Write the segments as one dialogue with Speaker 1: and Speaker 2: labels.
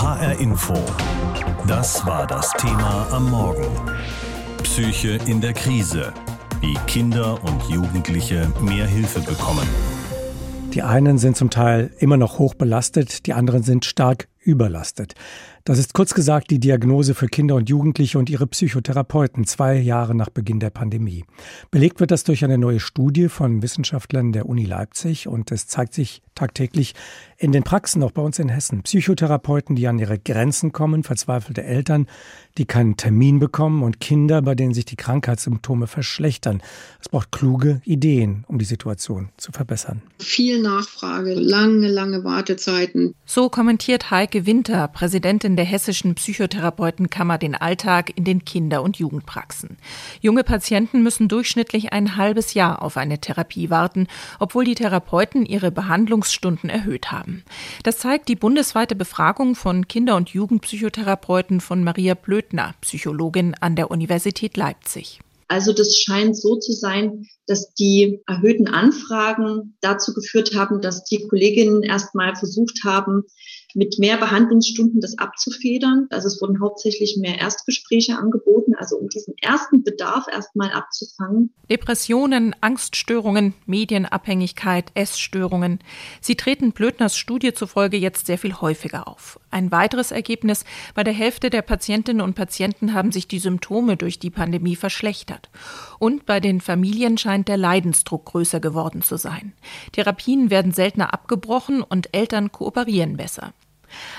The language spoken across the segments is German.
Speaker 1: HR Info. Das war das Thema am Morgen. Psyche in der Krise. Wie Kinder und Jugendliche mehr Hilfe bekommen.
Speaker 2: Die einen sind zum Teil immer noch hoch belastet, die anderen sind stark überlastet. Das ist kurz gesagt die Diagnose für Kinder und Jugendliche und ihre Psychotherapeuten zwei Jahre nach Beginn der Pandemie. Belegt wird das durch eine neue Studie von Wissenschaftlern der Uni Leipzig und es zeigt sich tagtäglich in den Praxen, auch bei uns in Hessen. Psychotherapeuten, die an ihre Grenzen kommen, verzweifelte Eltern, die keinen Termin bekommen und Kinder, bei denen sich die Krankheitssymptome verschlechtern. Es braucht kluge Ideen, um die Situation zu verbessern.
Speaker 3: Viel Nachfrage, lange, lange Wartezeiten.
Speaker 4: So kommentiert Heike Winter, Präsidentin der Hessischen Psychotherapeutenkammer, den Alltag in den Kinder- und Jugendpraxen. Junge Patienten müssen durchschnittlich ein halbes Jahr auf eine Therapie warten, obwohl die Therapeuten ihre Behandlungsstunden erhöht haben. Das zeigt die bundesweite Befragung von Kinder- und Jugendpsychotherapeuten von Maria Blöd Blödner, Psychologin an der Universität Leipzig.
Speaker 5: Also das scheint so zu sein, dass die erhöhten Anfragen dazu geführt haben, dass die Kolleginnen erstmal versucht haben, mit mehr Behandlungsstunden das abzufedern. Also es wurden hauptsächlich mehr Erstgespräche angeboten, also um diesen ersten Bedarf erstmal abzufangen.
Speaker 4: Depressionen, Angststörungen, Medienabhängigkeit, Essstörungen. Sie treten Blödners Studie zufolge jetzt sehr viel häufiger auf. Ein weiteres Ergebnis, bei der Hälfte der Patientinnen und Patienten haben sich die Symptome durch die Pandemie verschlechtert. Und bei den Familien scheint der Leidensdruck größer geworden zu sein. Therapien werden seltener abgebrochen und Eltern kooperieren besser.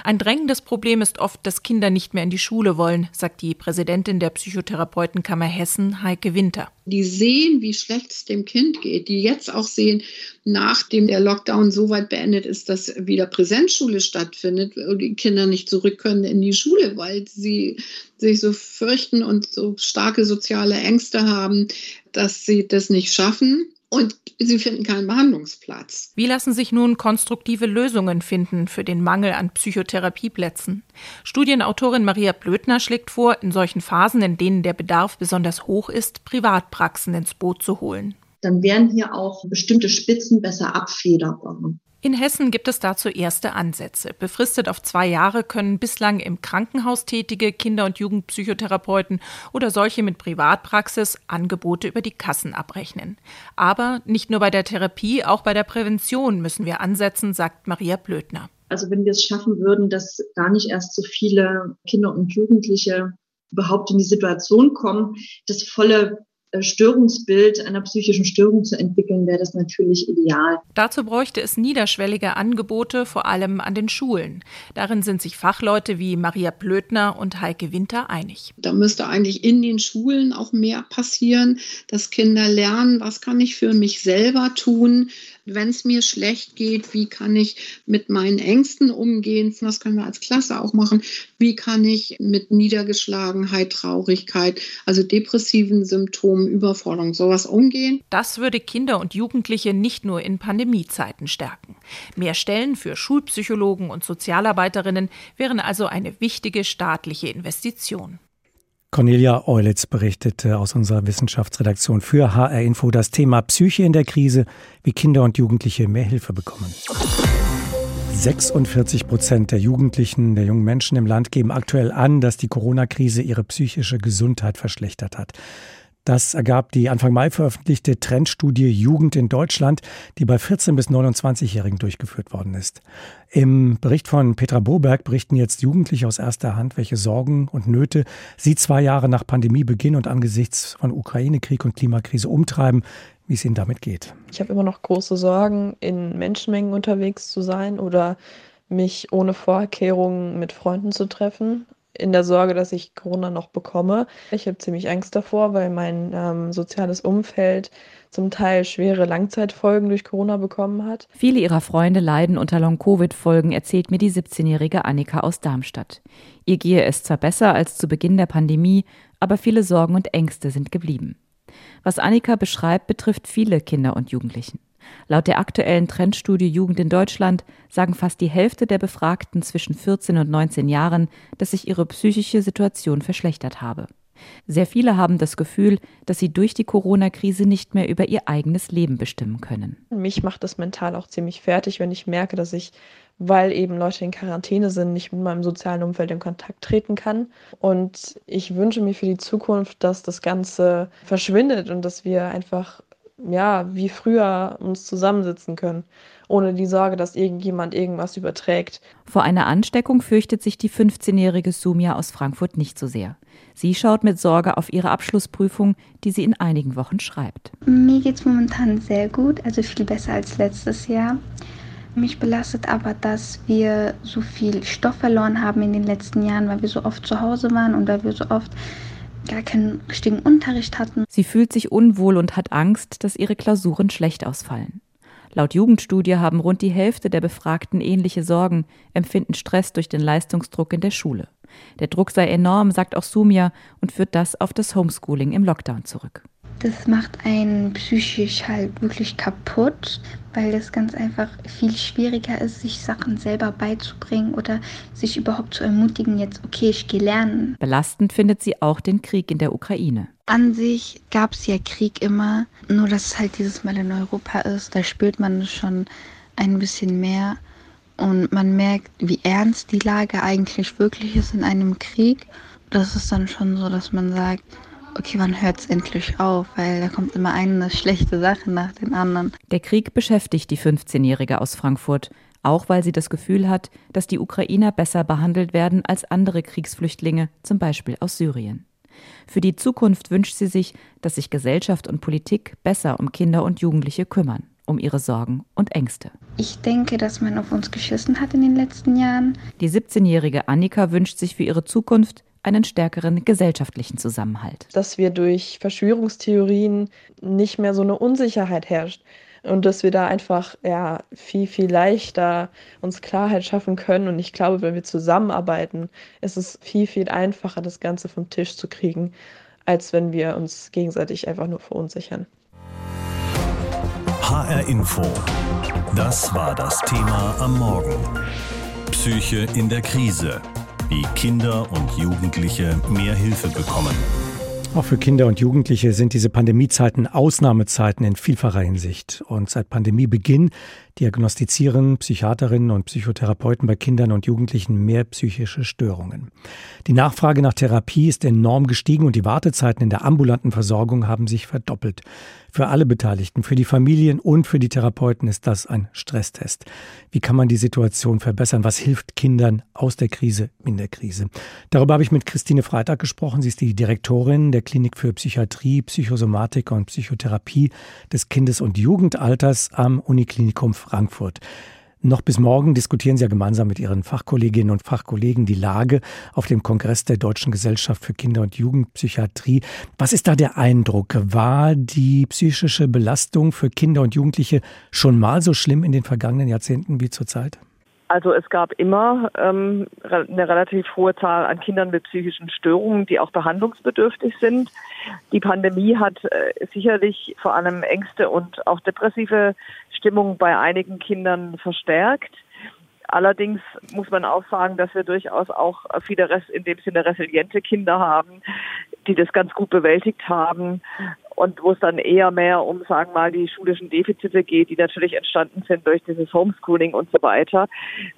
Speaker 4: Ein drängendes Problem ist oft, dass Kinder nicht mehr in die Schule wollen, sagt die Präsidentin der Psychotherapeutenkammer Hessen, Heike Winter.
Speaker 3: Die sehen, wie schlecht es dem Kind geht, die jetzt auch sehen, nachdem der Lockdown so weit beendet ist, dass wieder Präsenzschule stattfindet, die Kinder nicht zurück können in die Schule, weil sie sich so fürchten und so starke soziale Ängste haben, dass sie das nicht schaffen und sie finden keinen Behandlungsplatz.
Speaker 4: Wie lassen sich nun konstruktive Lösungen finden für den Mangel an Psychotherapieplätzen? Studienautorin Maria Blödner schlägt vor, in solchen Phasen, in denen der Bedarf besonders hoch ist, Privatpraxen ins Boot zu holen.
Speaker 5: Dann wären hier auch bestimmte Spitzen besser abfederbar.
Speaker 4: In Hessen gibt es dazu erste Ansätze. Befristet auf zwei Jahre können bislang im Krankenhaus tätige Kinder- und Jugendpsychotherapeuten oder solche mit Privatpraxis Angebote über die Kassen abrechnen. Aber nicht nur bei der Therapie, auch bei der Prävention müssen wir ansetzen, sagt Maria Blödner.
Speaker 5: Also wenn wir es schaffen würden, dass gar nicht erst so viele Kinder und Jugendliche überhaupt in die Situation kommen, das volle Störungsbild einer psychischen Störung zu entwickeln, wäre das natürlich ideal.
Speaker 4: Dazu bräuchte es niederschwellige Angebote, vor allem an den Schulen. Darin sind sich Fachleute wie Maria Blödner und Heike Winter einig.
Speaker 3: Da müsste eigentlich in den Schulen auch mehr passieren, dass Kinder lernen, was kann ich für mich selber tun, wenn es mir schlecht geht, wie kann ich mit meinen Ängsten umgehen? Das können wir als Klasse auch machen. Wie kann ich mit Niedergeschlagenheit, Traurigkeit, also depressiven Symptomen, Überforderung, sowas umgehen?
Speaker 4: Das würde Kinder und Jugendliche nicht nur in Pandemiezeiten stärken. Mehr Stellen für Schulpsychologen und Sozialarbeiterinnen wären also eine wichtige staatliche Investition.
Speaker 2: Cornelia Eulitz berichtete aus unserer Wissenschaftsredaktion für HR Info das Thema Psyche in der Krise, wie Kinder und Jugendliche mehr Hilfe bekommen. 46 Prozent der Jugendlichen, der jungen Menschen im Land geben aktuell an, dass die Corona-Krise ihre psychische Gesundheit verschlechtert hat. Das ergab die Anfang Mai veröffentlichte Trendstudie Jugend in Deutschland, die bei 14- bis 29-Jährigen durchgeführt worden ist. Im Bericht von Petra Boberg berichten jetzt Jugendliche aus erster Hand, welche Sorgen und Nöte sie zwei Jahre nach Pandemiebeginn und angesichts von Ukraine-Krieg und Klimakrise umtreiben, wie es ihnen damit geht.
Speaker 6: Ich habe immer noch große Sorgen, in Menschenmengen unterwegs zu sein oder mich ohne Vorkehrungen mit Freunden zu treffen in der Sorge, dass ich Corona noch bekomme. Ich habe ziemlich Angst davor, weil mein ähm, soziales Umfeld zum Teil schwere Langzeitfolgen durch Corona bekommen hat.
Speaker 7: Viele ihrer Freunde leiden unter Long-Covid-Folgen, erzählt mir die 17-jährige Annika aus Darmstadt. Ihr gehe es zwar besser als zu Beginn der Pandemie, aber viele Sorgen und Ängste sind geblieben. Was Annika beschreibt, betrifft viele Kinder und Jugendlichen. Laut der aktuellen Trendstudie Jugend in Deutschland sagen fast die Hälfte der Befragten zwischen 14 und 19 Jahren, dass sich ihre psychische Situation verschlechtert habe. Sehr viele haben das Gefühl, dass sie durch die Corona-Krise nicht mehr über ihr eigenes Leben bestimmen können.
Speaker 6: Mich macht das mental auch ziemlich fertig, wenn ich merke, dass ich, weil eben Leute in Quarantäne sind, nicht mit meinem sozialen Umfeld in Kontakt treten kann. Und ich wünsche mir für die Zukunft, dass das Ganze verschwindet und dass wir einfach ja, wie früher uns zusammensitzen können, ohne die Sorge, dass irgendjemand irgendwas überträgt.
Speaker 7: Vor einer Ansteckung fürchtet sich die 15-jährige Sumia aus Frankfurt nicht so sehr. Sie schaut mit Sorge auf ihre Abschlussprüfung, die sie in einigen Wochen schreibt.
Speaker 8: Mir geht es momentan sehr gut, also viel besser als letztes Jahr. Mich belastet aber, dass wir so viel Stoff verloren haben in den letzten Jahren, weil wir so oft zu Hause waren und weil wir so oft gar keinen richtigen Unterricht hatten.
Speaker 7: Sie fühlt sich unwohl und hat Angst, dass ihre Klausuren schlecht ausfallen. Laut Jugendstudie haben rund die Hälfte der Befragten ähnliche Sorgen, empfinden Stress durch den Leistungsdruck in der Schule. Der Druck sei enorm, sagt auch Sumia und führt das auf das Homeschooling im Lockdown zurück.
Speaker 8: Das macht einen psychisch halt wirklich kaputt, weil es ganz einfach viel schwieriger ist, sich Sachen selber beizubringen oder sich überhaupt zu ermutigen, jetzt, okay, ich gehe lernen.
Speaker 7: Belastend findet sie auch den Krieg in der Ukraine.
Speaker 8: An sich gab es ja Krieg immer, nur dass es halt dieses Mal in Europa ist, da spürt man es schon ein bisschen mehr und man merkt, wie ernst die Lage eigentlich wirklich ist in einem Krieg. Das ist dann schon so, dass man sagt, okay, wann hört es endlich auf? Weil da kommt immer eine schlechte Sache nach den anderen.
Speaker 7: Der Krieg beschäftigt die 15-Jährige aus Frankfurt, auch weil sie das Gefühl hat, dass die Ukrainer besser behandelt werden als andere Kriegsflüchtlinge, zum Beispiel aus Syrien. Für die Zukunft wünscht sie sich, dass sich Gesellschaft und Politik besser um Kinder und Jugendliche kümmern, um ihre Sorgen und Ängste.
Speaker 8: Ich denke, dass man auf uns geschissen hat in den letzten Jahren.
Speaker 7: Die 17-jährige Annika wünscht sich für ihre Zukunft, einen stärkeren gesellschaftlichen Zusammenhalt.
Speaker 6: Dass wir durch Verschwörungstheorien nicht mehr so eine Unsicherheit herrscht und dass wir da einfach ja viel viel leichter uns Klarheit schaffen können und ich glaube, wenn wir zusammenarbeiten, ist es viel viel einfacher das ganze vom Tisch zu kriegen, als wenn wir uns gegenseitig einfach nur verunsichern.
Speaker 1: HR Info. Das war das Thema am Morgen. Psyche in der Krise wie Kinder und Jugendliche mehr Hilfe bekommen.
Speaker 2: Auch für Kinder und Jugendliche sind diese Pandemiezeiten Ausnahmezeiten in vielfacher Hinsicht. Und seit Pandemiebeginn diagnostizieren Psychiaterinnen und Psychotherapeuten bei Kindern und Jugendlichen mehr psychische Störungen. Die Nachfrage nach Therapie ist enorm gestiegen und die Wartezeiten in der ambulanten Versorgung haben sich verdoppelt. Für alle Beteiligten, für die Familien und für die Therapeuten ist das ein Stresstest. Wie kann man die Situation verbessern? Was hilft Kindern aus der Krise in der Krise? Darüber habe ich mit Christine Freitag gesprochen. Sie ist die Direktorin der Klinik für Psychiatrie, Psychosomatik und Psychotherapie des Kindes- und Jugendalters am Uniklinikum Frankfurt. Noch bis morgen diskutieren Sie ja gemeinsam mit Ihren Fachkolleginnen und Fachkollegen die Lage auf dem Kongress der Deutschen Gesellschaft für Kinder- und Jugendpsychiatrie. Was ist da der Eindruck? War die psychische Belastung für Kinder und Jugendliche schon mal so schlimm in den vergangenen Jahrzehnten wie zurzeit?
Speaker 9: Also es gab immer ähm, eine relativ hohe Zahl an Kindern mit psychischen Störungen, die auch behandlungsbedürftig sind. Die Pandemie hat äh, sicherlich vor allem Ängste und auch depressive Stimmung bei einigen Kindern verstärkt. Allerdings muss man auch sagen, dass wir durchaus auch viele in dem Sinne resiliente Kinder haben, die das ganz gut bewältigt haben und wo es dann eher mehr um, sagen wir mal, die schulischen Defizite geht, die natürlich entstanden sind durch dieses Homeschooling und so weiter.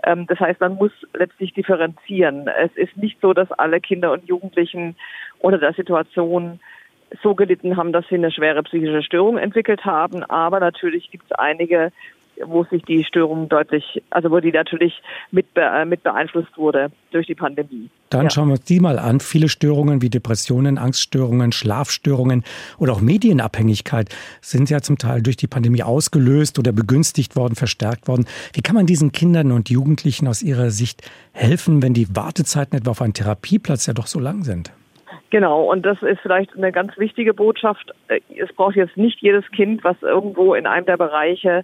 Speaker 9: Ähm, das heißt, man muss letztlich differenzieren. Es ist nicht so, dass alle Kinder und Jugendlichen unter der Situation so gelitten haben, dass sie eine schwere psychische Störung entwickelt haben. Aber natürlich gibt es einige, wo sich die Störung deutlich, also wo die natürlich mit, äh, mit beeinflusst wurde durch die Pandemie.
Speaker 2: Dann ja. schauen wir uns die mal an. Viele Störungen wie Depressionen, Angststörungen, Schlafstörungen oder auch Medienabhängigkeit sind ja zum Teil durch die Pandemie ausgelöst oder begünstigt worden, verstärkt worden. Wie kann man diesen Kindern und Jugendlichen aus ihrer Sicht helfen, wenn die Wartezeiten etwa auf einen Therapieplatz ja doch so lang sind?
Speaker 9: Genau, und das ist vielleicht eine ganz wichtige Botschaft. Es braucht jetzt nicht jedes Kind, was irgendwo in einem der Bereiche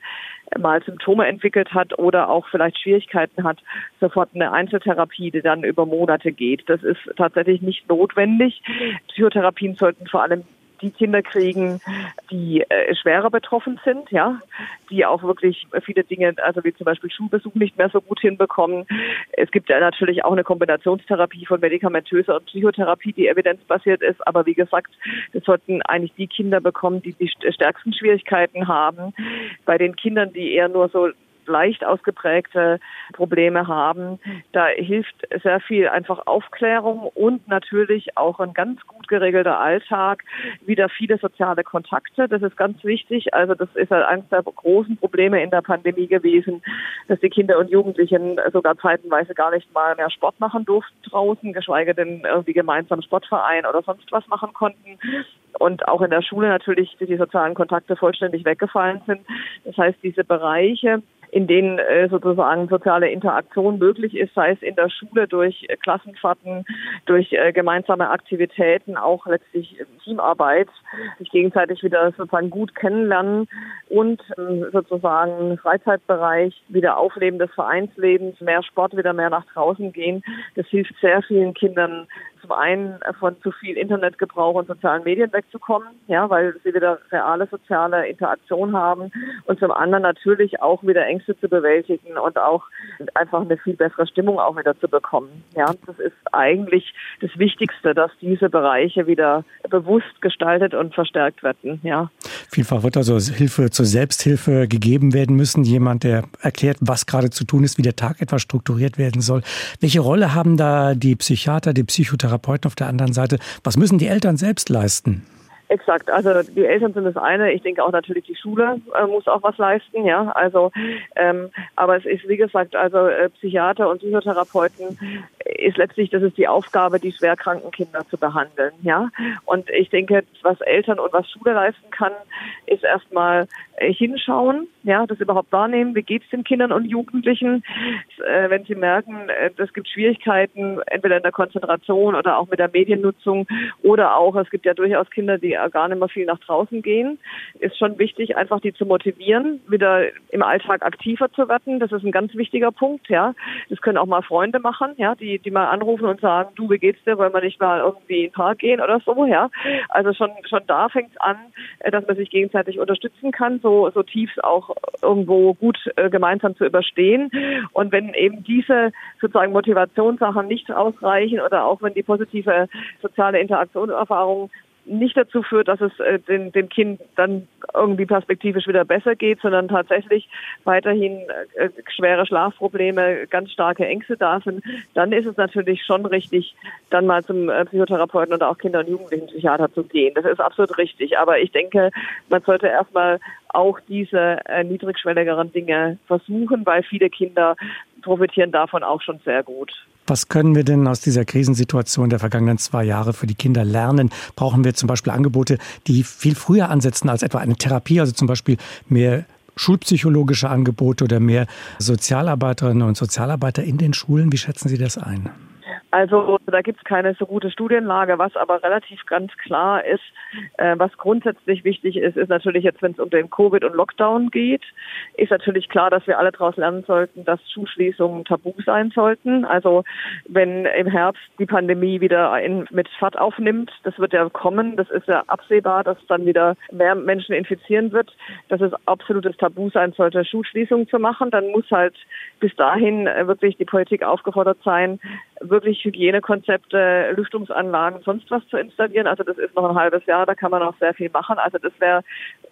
Speaker 9: mal Symptome entwickelt hat oder auch vielleicht Schwierigkeiten hat, sofort eine Einzeltherapie, die dann über Monate geht. Das ist tatsächlich nicht notwendig. Psychotherapien sollten vor allem die Kinder kriegen, die äh, schwerer betroffen sind, ja, die auch wirklich viele Dinge, also wie zum Beispiel Schulbesuch nicht mehr so gut hinbekommen. Es gibt ja natürlich auch eine Kombinationstherapie von medikamentöser und Psychotherapie, die evidenzbasiert ist. Aber wie gesagt, das sollten eigentlich die Kinder bekommen, die die stärksten Schwierigkeiten haben. Bei den Kindern, die eher nur so leicht ausgeprägte Probleme haben. Da hilft sehr viel einfach Aufklärung und natürlich auch ein ganz gut geregelter Alltag, wieder viele soziale Kontakte. Das ist ganz wichtig. Also das ist halt eines der großen Probleme in der Pandemie gewesen, dass die Kinder und Jugendlichen sogar zeitenweise gar nicht mal mehr Sport machen durften draußen, geschweige denn irgendwie gemeinsam Sportverein oder sonst was machen konnten und auch in der Schule natürlich die sozialen Kontakte vollständig weggefallen sind. Das heißt, diese Bereiche, in denen äh, sozusagen soziale Interaktion möglich ist, sei es in der Schule durch äh, Klassenfahrten, durch äh, gemeinsame Aktivitäten, auch letztlich Teamarbeit, sich gegenseitig wieder sozusagen gut kennenlernen und ähm, sozusagen Freizeitbereich, wieder Aufleben des Vereinslebens, mehr Sport, wieder mehr nach draußen gehen. Das hilft sehr vielen Kindern, zum einen von zu viel Internetgebrauch und sozialen Medien wegzukommen, ja, weil sie wieder reale soziale Interaktion haben und zum anderen natürlich auch wieder Ängste zu bewältigen und auch einfach eine viel bessere Stimmung auch wieder zu bekommen. Ja, das ist eigentlich das Wichtigste, dass diese Bereiche wieder bewusst gestaltet und verstärkt werden. Ja.
Speaker 2: Vielfach wird also Hilfe zur Selbsthilfe gegeben werden müssen. Jemand, der erklärt, was gerade zu tun ist, wie der Tag etwas strukturiert werden soll. Welche Rolle haben da die Psychiater, die Psychotherapeuten auf der anderen Seite? Was müssen die Eltern selbst leisten?
Speaker 9: Exakt, also die Eltern sind das eine. Ich denke auch natürlich die Schule äh, muss auch was leisten, ja. Also, ähm, aber es ist wie gesagt, also äh, Psychiater und Psychotherapeuten ist letztlich, das ist die Aufgabe, die schwerkranken Kinder zu behandeln, ja. Und ich denke, was Eltern und was Schule leisten kann, ist erstmal hinschauen, ja, das überhaupt wahrnehmen, wie geht's den Kindern und Jugendlichen, äh, wenn sie merken, äh, es gibt Schwierigkeiten, entweder in der Konzentration oder auch mit der Mediennutzung oder auch, es gibt ja durchaus Kinder, die gar nicht mehr viel nach draußen gehen, ist schon wichtig, einfach die zu motivieren, wieder im Alltag aktiver zu werden. Das ist ein ganz wichtiger Punkt, ja. Das können auch mal Freunde machen, ja, die, die mal anrufen und sagen, du, wie geht's dir, wollen wir nicht mal irgendwie in den Park gehen oder so, ja. Also schon, schon da fängt es an, dass man sich gegenseitig unterstützen kann, so so, so tief auch irgendwo gut äh, gemeinsam zu überstehen. Und wenn eben diese sozusagen Motivationssachen nicht ausreichen oder auch wenn die positive soziale Interaktionserfahrung nicht dazu führt, dass es äh, dem, dem Kind dann irgendwie perspektivisch wieder besser geht, sondern tatsächlich weiterhin äh, schwere Schlafprobleme, ganz starke Ängste da sind, dann ist es natürlich schon richtig, dann mal zum äh, Psychotherapeuten oder auch Kinder- und Jugendlichenpsychiater zu gehen. Das ist absolut richtig. Aber ich denke, man sollte erstmal auch diese äh, niedrigschwelligeren Dinge versuchen, weil viele Kinder profitieren davon auch schon sehr gut.
Speaker 2: Was können wir denn aus dieser Krisensituation der vergangenen zwei Jahre für die Kinder lernen? Brauchen wir zum Beispiel Angebote, die viel früher ansetzen als etwa eine Therapie, also zum Beispiel mehr schulpsychologische Angebote oder mehr Sozialarbeiterinnen und Sozialarbeiter in den Schulen? Wie schätzen Sie das ein?
Speaker 9: Also da gibt es keine so gute Studienlage. Was aber relativ ganz klar ist, äh, was grundsätzlich wichtig ist, ist natürlich jetzt, wenn es um den Covid und Lockdown geht, ist natürlich klar, dass wir alle daraus lernen sollten, dass Schulschließungen tabu sein sollten. Also wenn im Herbst die Pandemie wieder in, mit Fahrt aufnimmt, das wird ja kommen, das ist ja absehbar, dass dann wieder mehr Menschen infizieren wird, dass es absolutes Tabu sein sollte, Schulschließungen zu machen. Dann muss halt bis dahin äh, wirklich die Politik aufgefordert sein, wirklich Hygienekonzepte, Lüftungsanlagen, sonst was zu installieren. Also das ist noch ein halbes Jahr, da kann man noch sehr viel machen. Also das wäre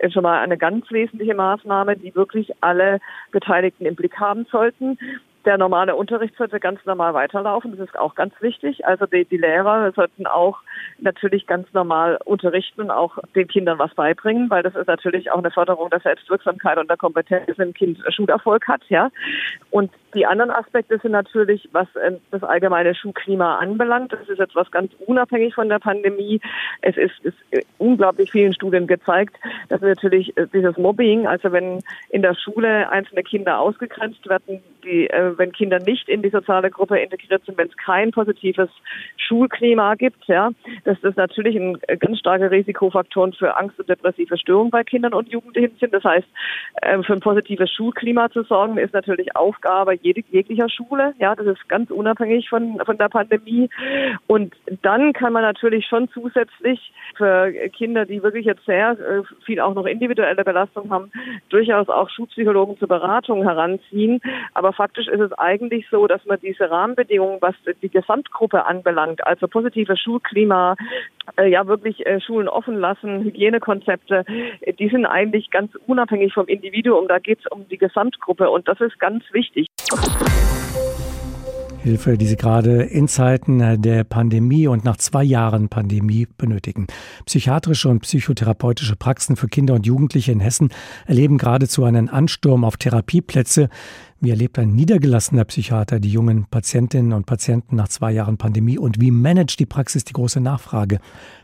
Speaker 9: schon mal eine ganz wesentliche Maßnahme, die wirklich alle Beteiligten im Blick haben sollten. Der normale Unterricht sollte ganz normal weiterlaufen. Das ist auch ganz wichtig. Also die, die Lehrer sollten auch natürlich ganz normal unterrichten und auch den Kindern was beibringen, weil das ist natürlich auch eine Förderung der Selbstwirksamkeit und der Kompetenz, wenn ein Kind Schulerfolg hat, ja. Und die anderen Aspekte sind natürlich, was äh, das allgemeine Schulklima anbelangt. Das ist jetzt was ganz unabhängig von der Pandemie. Es ist, ist unglaublich vielen Studien gezeigt, dass natürlich äh, dieses Mobbing, also wenn in der Schule einzelne Kinder ausgegrenzt werden, die, äh, wenn Kinder nicht in die soziale Gruppe integriert sind, wenn es kein positives Schulklima gibt, ja, dass das natürlich ein äh, ganz starker Risikofaktoren für Angst und depressive Störungen bei Kindern und Jugendlichen sind. Das heißt, äh, für ein positives Schulklima zu sorgen, ist natürlich Aufgabe jeglicher Schule. Ja, das ist ganz unabhängig von, von der Pandemie. Und dann kann man natürlich schon zusätzlich für Kinder, die wirklich jetzt sehr äh, viel auch noch individuelle Belastung haben, durchaus auch Schulpsychologen zur Beratung heranziehen. Aber faktisch ist es eigentlich so, dass man diese Rahmenbedingungen, was die Gesamtgruppe anbelangt, also positives Schulklima, äh, ja wirklich äh, Schulen offen lassen, Hygienekonzepte, die sind eigentlich ganz unabhängig vom Individuum. Da geht es um die Gesamtgruppe und das ist ganz wichtig.
Speaker 2: Hilfe, die Sie gerade in Zeiten der Pandemie und nach zwei Jahren Pandemie benötigen. Psychiatrische und psychotherapeutische Praxen für Kinder und Jugendliche in Hessen erleben geradezu einen Ansturm auf Therapieplätze. Wie erlebt ein niedergelassener Psychiater die jungen Patientinnen und Patienten nach zwei Jahren Pandemie und wie managt die Praxis die große Nachfrage?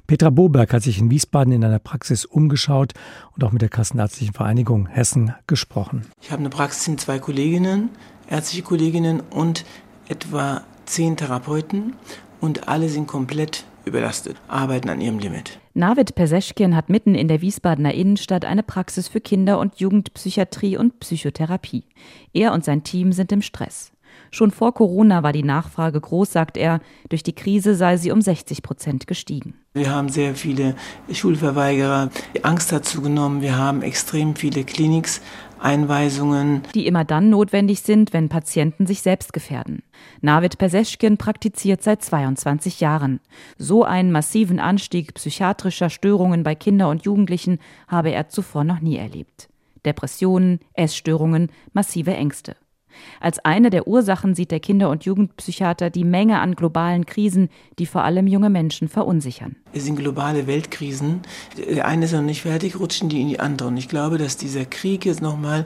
Speaker 2: Petra Boberg hat sich in Wiesbaden in einer Praxis umgeschaut und auch mit der Kassenärztlichen Vereinigung Hessen gesprochen.
Speaker 10: Ich habe eine Praxis in zwei Kolleginnen, ärztliche Kolleginnen und etwa zehn Therapeuten und alle sind komplett überlastet, arbeiten an ihrem Limit.
Speaker 7: Navid Perseschkin hat mitten in der Wiesbadener Innenstadt eine Praxis für Kinder- und Jugendpsychiatrie und Psychotherapie. Er und sein Team sind im Stress. Schon vor Corona war die Nachfrage groß, sagt er. Durch die Krise sei sie um 60 Prozent gestiegen.
Speaker 10: Wir haben sehr viele Schulverweigerer. Die Angst hat zugenommen. Wir haben extrem viele Kliniks Einweisungen.
Speaker 7: Die immer dann notwendig sind, wenn Patienten sich selbst gefährden. Navid Perseschkin praktiziert seit 22 Jahren. So einen massiven Anstieg psychiatrischer Störungen bei Kindern und Jugendlichen habe er zuvor noch nie erlebt. Depressionen, Essstörungen, massive Ängste. Als eine der Ursachen sieht der Kinder- und Jugendpsychiater die Menge an globalen Krisen, die vor allem junge Menschen verunsichern.
Speaker 10: Es sind globale Weltkrisen. Der eine ist noch nicht fertig, rutschen die in die andere. Und ich glaube, dass dieser Krieg jetzt nochmal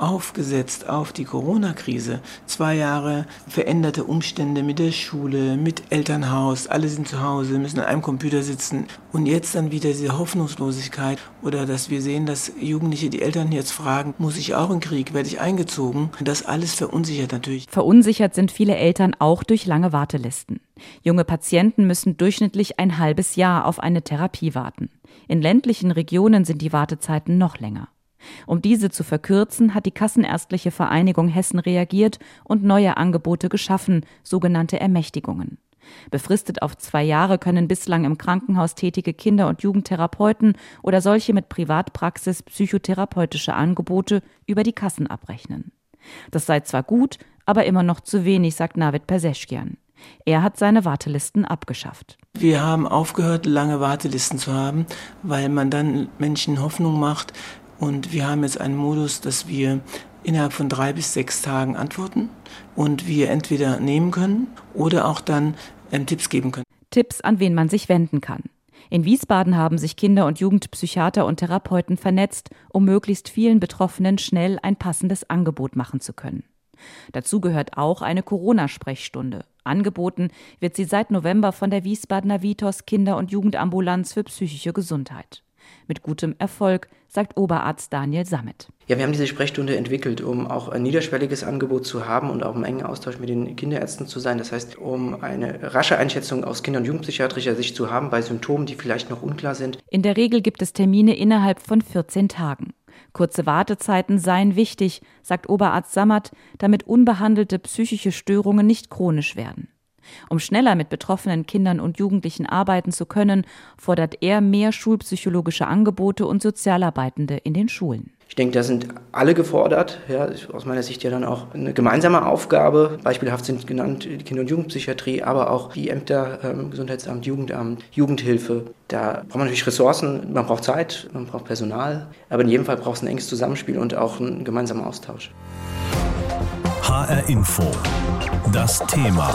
Speaker 10: aufgesetzt auf die Corona-Krise. Zwei Jahre veränderte Umstände mit der Schule, mit Elternhaus, alle sind zu Hause, müssen an einem Computer sitzen. Und jetzt dann wieder diese Hoffnungslosigkeit oder dass wir sehen, dass Jugendliche die Eltern jetzt fragen, muss ich auch in Krieg, werde ich eingezogen? Das alles verunsichert natürlich.
Speaker 7: Verunsichert sind viele Eltern auch durch lange Wartelisten. Junge Patienten müssen durchschnittlich ein halbes Jahr auf eine Therapie warten. In ländlichen Regionen sind die Wartezeiten noch länger. Um diese zu verkürzen, hat die Kassenärztliche Vereinigung Hessen reagiert und neue Angebote geschaffen, sogenannte Ermächtigungen. Befristet auf zwei Jahre können bislang im Krankenhaus tätige Kinder- und Jugendtherapeuten oder solche mit Privatpraxis psychotherapeutische Angebote über die Kassen abrechnen. Das sei zwar gut, aber immer noch zu wenig, sagt Navid Perseschkian. Er hat seine Wartelisten abgeschafft.
Speaker 10: Wir haben aufgehört, lange Wartelisten zu haben, weil man dann Menschen Hoffnung macht, und wir haben jetzt einen Modus, dass wir innerhalb von drei bis sechs Tagen antworten und wir entweder nehmen können oder auch dann ähm, Tipps geben können.
Speaker 7: Tipps, an wen man sich wenden kann. In Wiesbaden haben sich Kinder- und Jugendpsychiater und Therapeuten vernetzt, um möglichst vielen Betroffenen schnell ein passendes Angebot machen zu können. Dazu gehört auch eine Corona-Sprechstunde. Angeboten wird sie seit November von der Wiesbadener Vitos Kinder- und Jugendambulanz für psychische Gesundheit mit gutem Erfolg, sagt Oberarzt Daniel Sammet.
Speaker 11: Ja, wir haben diese Sprechstunde entwickelt, um auch ein niederschwelliges Angebot zu haben und auch im engen Austausch mit den Kinderärzten zu sein. Das heißt, um eine rasche Einschätzung aus Kinder- und Jugendpsychiatrischer Sicht zu haben bei Symptomen, die vielleicht noch unklar sind.
Speaker 7: In der Regel gibt es Termine innerhalb von 14 Tagen. Kurze Wartezeiten seien wichtig, sagt Oberarzt Sammet, damit unbehandelte psychische Störungen nicht chronisch werden. Um schneller mit betroffenen Kindern und Jugendlichen arbeiten zu können, fordert er mehr schulpsychologische Angebote und Sozialarbeitende in den Schulen.
Speaker 11: Ich denke, da sind alle gefordert. Ja, aus meiner Sicht ja dann auch eine gemeinsame Aufgabe. Beispielhaft sind genannt die Kinder- und Jugendpsychiatrie, aber auch die Ämter, ähm, Gesundheitsamt, Jugendamt, Jugendhilfe. Da braucht man natürlich Ressourcen, man braucht Zeit, man braucht Personal. Aber in jedem Fall braucht es ein enges Zusammenspiel und auch einen gemeinsamen Austausch.
Speaker 1: HR Info. Das Thema.